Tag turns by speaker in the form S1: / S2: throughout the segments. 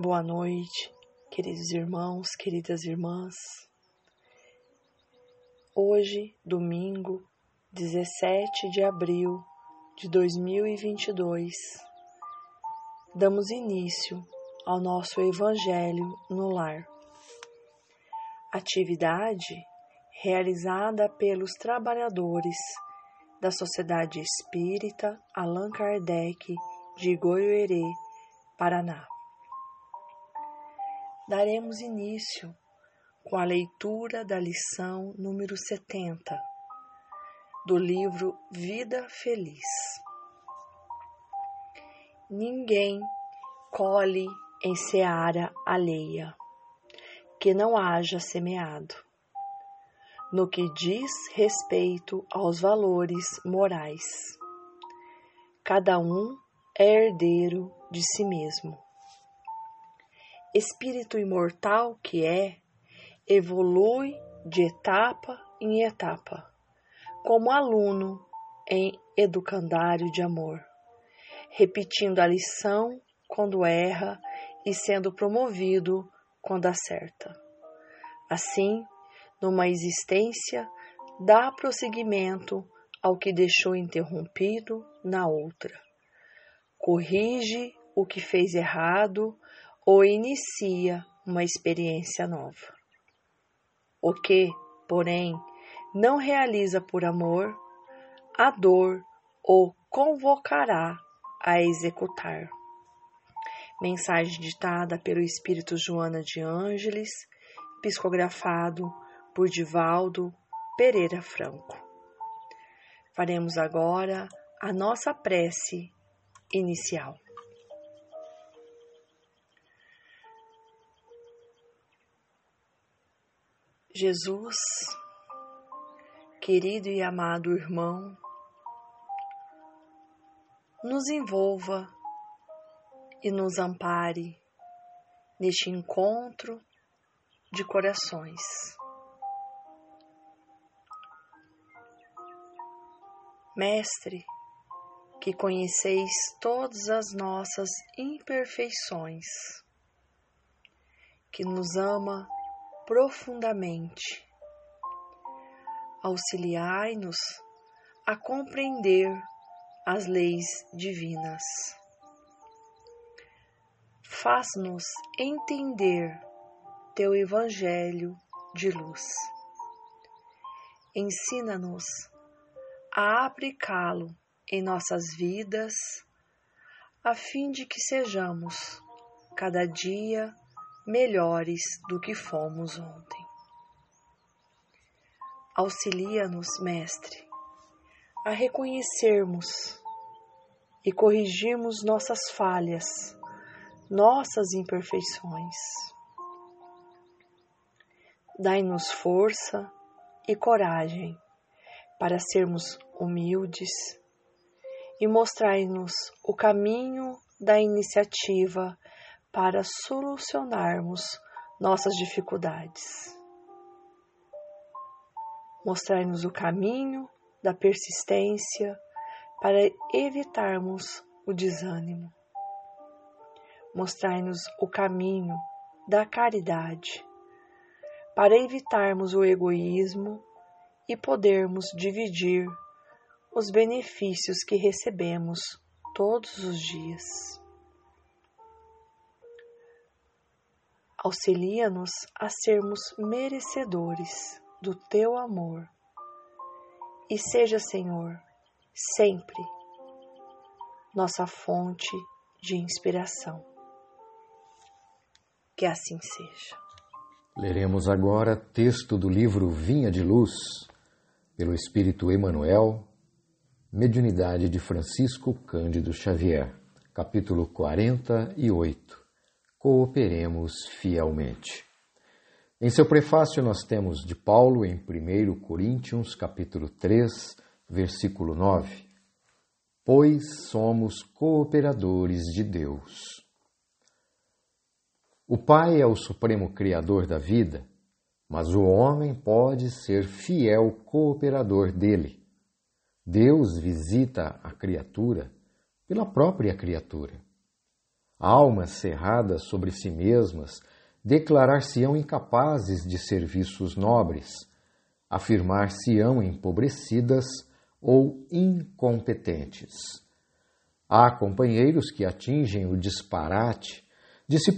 S1: Boa noite, queridos irmãos, queridas irmãs. Hoje, domingo, 17 de abril de 2022, damos início ao nosso Evangelho no Lar. Atividade realizada pelos trabalhadores da Sociedade Espírita Allan Kardec de Goiôerê, Paraná daremos início com a leitura da lição número 70 do livro Vida Feliz. Ninguém colhe em seara alheia que não haja semeado. No que diz respeito aos valores morais, cada um é herdeiro de si mesmo espírito imortal que é, evolui de etapa em etapa, como aluno em educandário de amor, repetindo a lição quando erra e sendo promovido quando acerta. Assim, numa existência, dá prosseguimento ao que deixou interrompido na outra. Corrige o que fez errado ou inicia uma experiência nova. O que, porém, não realiza por amor, a dor o convocará a executar. Mensagem ditada pelo Espírito Joana de Ângeles, psicografado por Divaldo Pereira Franco. Faremos agora a nossa prece inicial. Jesus, querido e amado irmão, nos envolva e nos ampare neste encontro de corações. Mestre, que conheceis todas as nossas imperfeições, que nos ama profundamente. Auxiliai-nos a compreender as leis divinas. Faz-nos entender teu Evangelho de luz. Ensina-nos a aplicá-lo em nossas vidas, a fim de que sejamos cada dia melhores do que fomos ontem. Auxilia-nos, Mestre, a reconhecermos e corrigirmos nossas falhas, nossas imperfeições. Dai-nos força e coragem para sermos humildes e mostrai-nos o caminho da iniciativa para solucionarmos nossas dificuldades. Mostrar-nos o caminho da persistência para evitarmos o desânimo. Mostrar-nos o caminho da caridade para evitarmos o egoísmo e podermos dividir os benefícios que recebemos todos os dias. Auxilia-nos a sermos merecedores do teu amor. E seja, Senhor, sempre nossa fonte de inspiração. Que assim seja.
S2: Leremos agora texto do livro Vinha de Luz, pelo Espírito Emanuel, Mediunidade de Francisco Cândido Xavier, capítulo 48 cooperemos fielmente. Em seu prefácio nós temos de Paulo em 1 Coríntios, capítulo 3, versículo 9: Pois somos cooperadores de Deus. O Pai é o supremo criador da vida, mas o homem pode ser fiel cooperador dele. Deus visita a criatura pela própria criatura. Almas cerradas sobre si mesmas declarar-se-ão incapazes de serviços nobres, afirmar-se-ão empobrecidas ou incompetentes. Há companheiros que atingem o disparate de se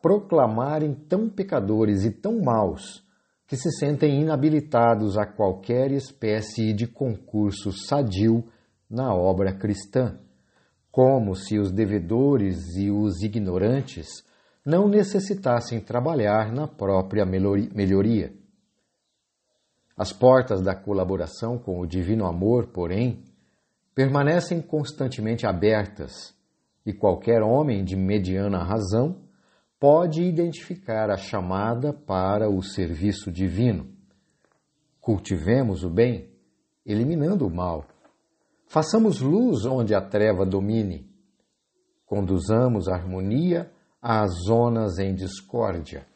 S2: proclamarem tão pecadores e tão maus que se sentem inabilitados a qualquer espécie de concurso sadio na obra cristã, como se os devedores e os ignorantes não necessitassem trabalhar na própria melhoria. As portas da colaboração com o Divino Amor, porém, permanecem constantemente abertas e qualquer homem de mediana razão pode identificar a chamada para o serviço divino. Cultivemos o bem, eliminando o mal. Façamos luz onde a treva domine. Conduzamos a harmonia às zonas em discórdia.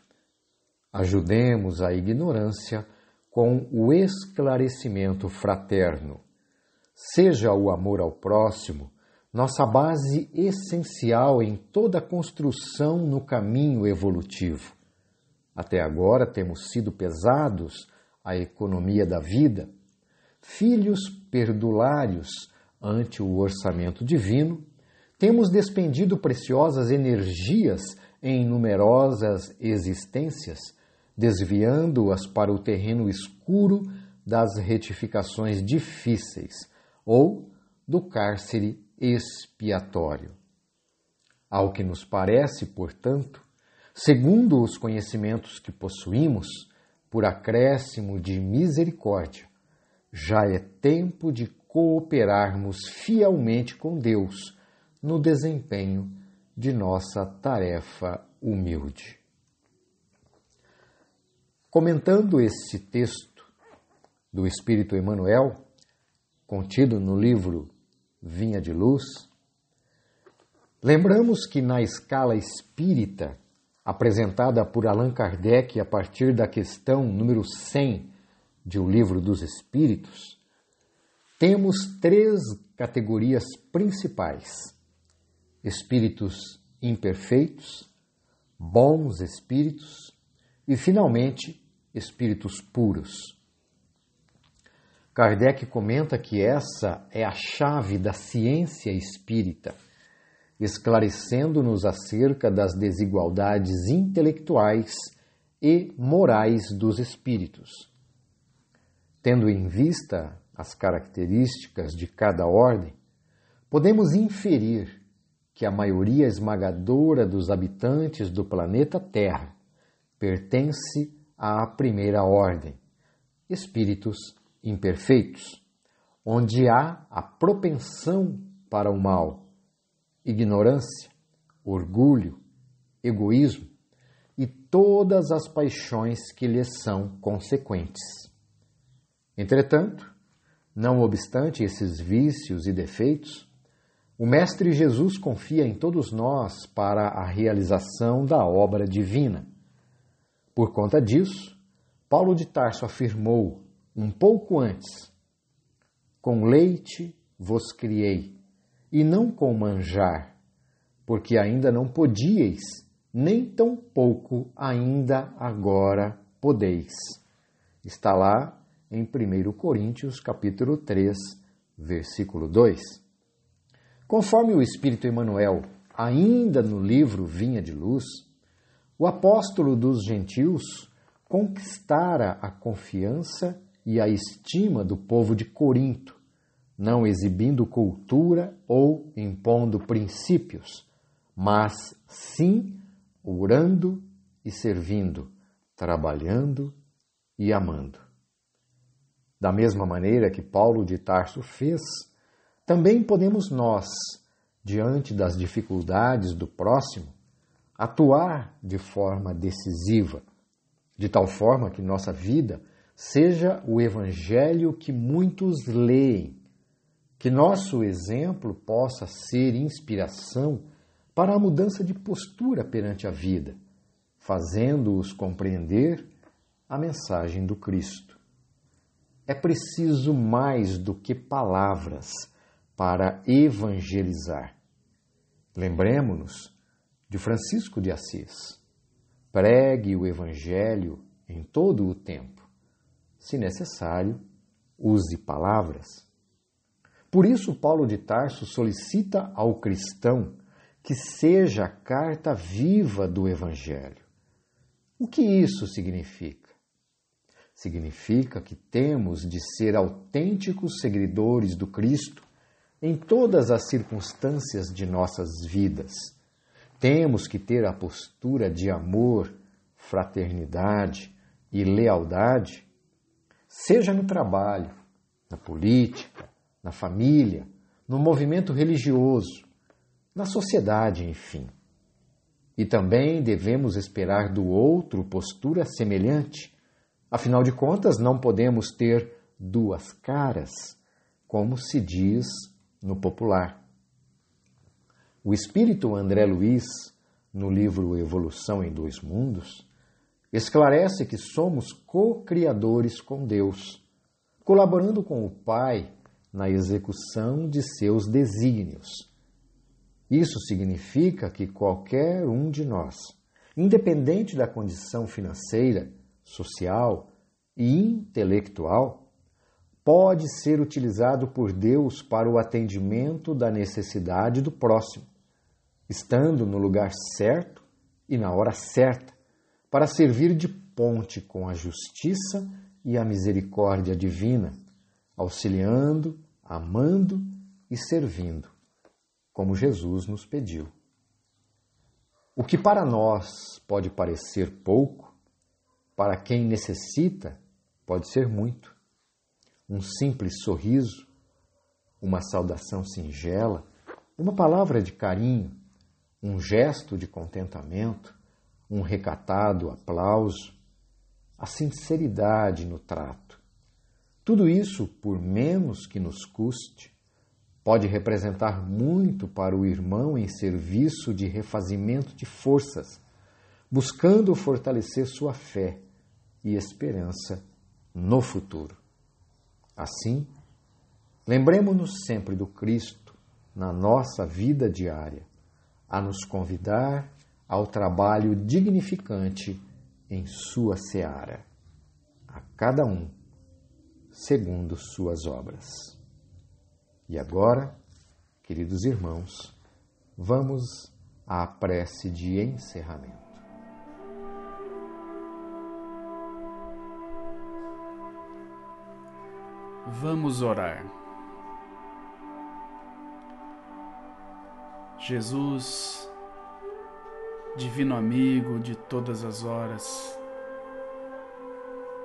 S2: Ajudemos a ignorância com o esclarecimento fraterno. Seja o amor ao próximo nossa base essencial em toda construção no caminho evolutivo. Até agora temos sido pesados à economia da vida, filhos perdulários ante o orçamento divino, temos despendido preciosas energias em numerosas existências, desviando-as para o terreno escuro das retificações difíceis ou do cárcere expiatório. Ao que nos parece, portanto, segundo os conhecimentos que possuímos, por acréscimo de misericórdia, já é tempo de cooperarmos fielmente com Deus no desempenho de nossa tarefa humilde. Comentando esse texto do Espírito Emmanuel, contido no livro vinha de luz. Lembramos que na escala espírita, apresentada por Allan Kardec a partir da questão número 100 de O Livro dos Espíritos, temos três categorias principais: espíritos imperfeitos, bons espíritos e, finalmente, espíritos puros. Kardec comenta que essa é a chave da ciência espírita, esclarecendo-nos acerca das desigualdades intelectuais e morais dos espíritos. Tendo em vista as características de cada ordem, podemos inferir que a maioria esmagadora dos habitantes do planeta Terra pertence à primeira ordem, espíritos imperfeitos, onde há a propensão para o mal, ignorância, orgulho, egoísmo e todas as paixões que lhes são consequentes. Entretanto, não obstante esses vícios e defeitos, o Mestre Jesus confia em todos nós para a realização da obra divina. Por conta disso, Paulo de Tarso afirmou um pouco antes: Com leite vos criei, e não com manjar, porque ainda não podíeis, nem tão pouco ainda agora podeis. Está lá em 1 Coríntios capítulo 3, versículo 2. Conforme o Espírito Emmanuel, ainda no livro Vinha de Luz, o apóstolo dos gentios conquistara a confiança e a estima do povo de Corinto, não exibindo cultura ou impondo princípios, mas sim orando e servindo, trabalhando e amando. Da mesma maneira que Paulo de Tarso fez, também podemos nós, diante das dificuldades do próximo, atuar de forma decisiva, de tal forma que nossa vida seja o evangelho que muitos leem, que nosso exemplo possa ser inspiração para a mudança de postura perante a vida, fazendo-os compreender a mensagem do Cristo. É preciso mais do que palavras para evangelizar. Lembremos-nos de Francisco de Assis. Pregue o Evangelho em todo o tempo. Se necessário, use palavras. Por isso, Paulo de Tarso solicita ao cristão que seja a carta viva do Evangelho. O que isso significa? Significa que temos de ser autênticos seguidores do Cristo em todas as circunstâncias de nossas vidas. Temos que ter a postura de amor, fraternidade e lealdade, seja no trabalho, na política, na família, no movimento religioso, na sociedade, enfim. E também devemos esperar do outro postura semelhante. Afinal de contas, não podemos ter duas caras, como se diz no popular. O espírito André Luiz, no livro Evolução em Dois Mundos, esclarece que somos co-criadores com Deus, colaborando com o Pai na execução de seus desígnios isso significa que qualquer um de nós, independente da condição financeira, social e intelectual, pode ser utilizado por Deus para o atendimento da necessidade do próximo, estando no lugar certo e na hora certa, para servir de ponte com a justiça e a misericórdia divina, auxiliando, amando e servindo como Jesus nos pediu. O que para nós pode parecer pouco, para quem necessita, pode ser muito. Um simples sorriso, uma saudação singela, uma palavra de carinho, um gesto de contentamento, um recatado aplauso, a sinceridade no trato. Tudo isso, por menos que nos custe, pode representar muito para o irmão em serviço de refazimento de forças, buscando fortalecer sua fé e esperança no futuro. Assim, lembremos-nos sempre do Cristo na nossa vida diária, a nos convidar ao trabalho dignificante em sua seara, a cada um segundo suas obras. E agora, queridos irmãos, vamos à prece de encerramento.
S3: Vamos orar. Jesus, Divino amigo de todas as horas,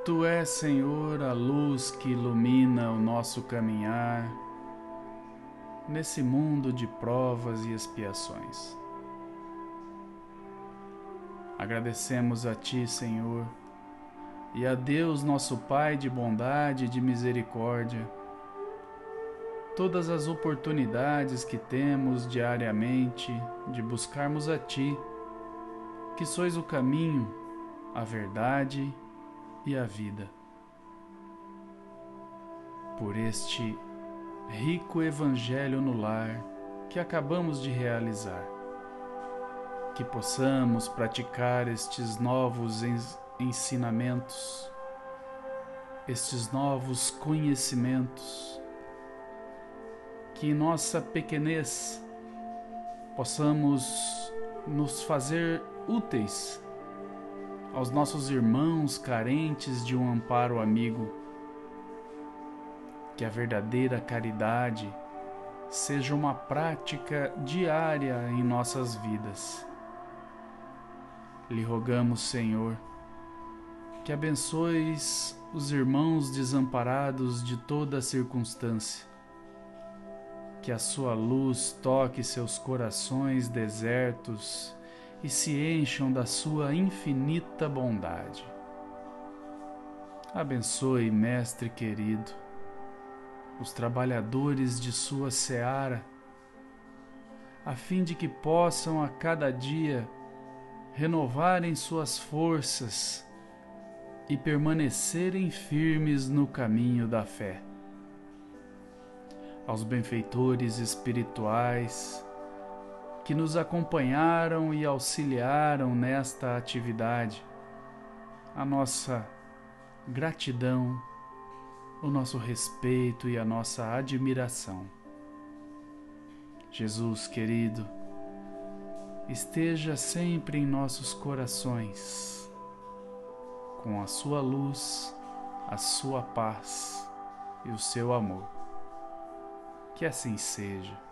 S3: Tu és, Senhor, a luz que ilumina o nosso caminhar nesse mundo de provas e expiações. Agradecemos a Ti, Senhor, e a Deus, nosso Pai de bondade e de misericórdia, todas as oportunidades que temos diariamente de buscarmos a Ti, que sois o caminho, a verdade e a vida. Por este rico Evangelho no lar que acabamos de realizar. Que possamos praticar estes novos ensinamentos, estes novos conhecimentos, que em nossa pequenez possamos nos fazer úteis aos nossos irmãos carentes de um amparo amigo que a verdadeira caridade seja uma prática diária em nossas vidas. Lhe rogamos, Senhor, que abençoes os irmãos desamparados de toda circunstância, que a sua luz toque seus corações desertos e se encham da sua infinita bondade. Abençoe, Mestre querido os trabalhadores de sua seara, a fim de que possam a cada dia renovarem suas forças e permanecerem firmes no caminho da fé. Aos benfeitores espirituais que nos acompanharam e auxiliaram nesta atividade, a nossa gratidão, o nosso respeito e a nossa admiração. Jesus querido, esteja sempre em nossos corações, com a sua luz, a sua paz e o seu amor. Que assim seja.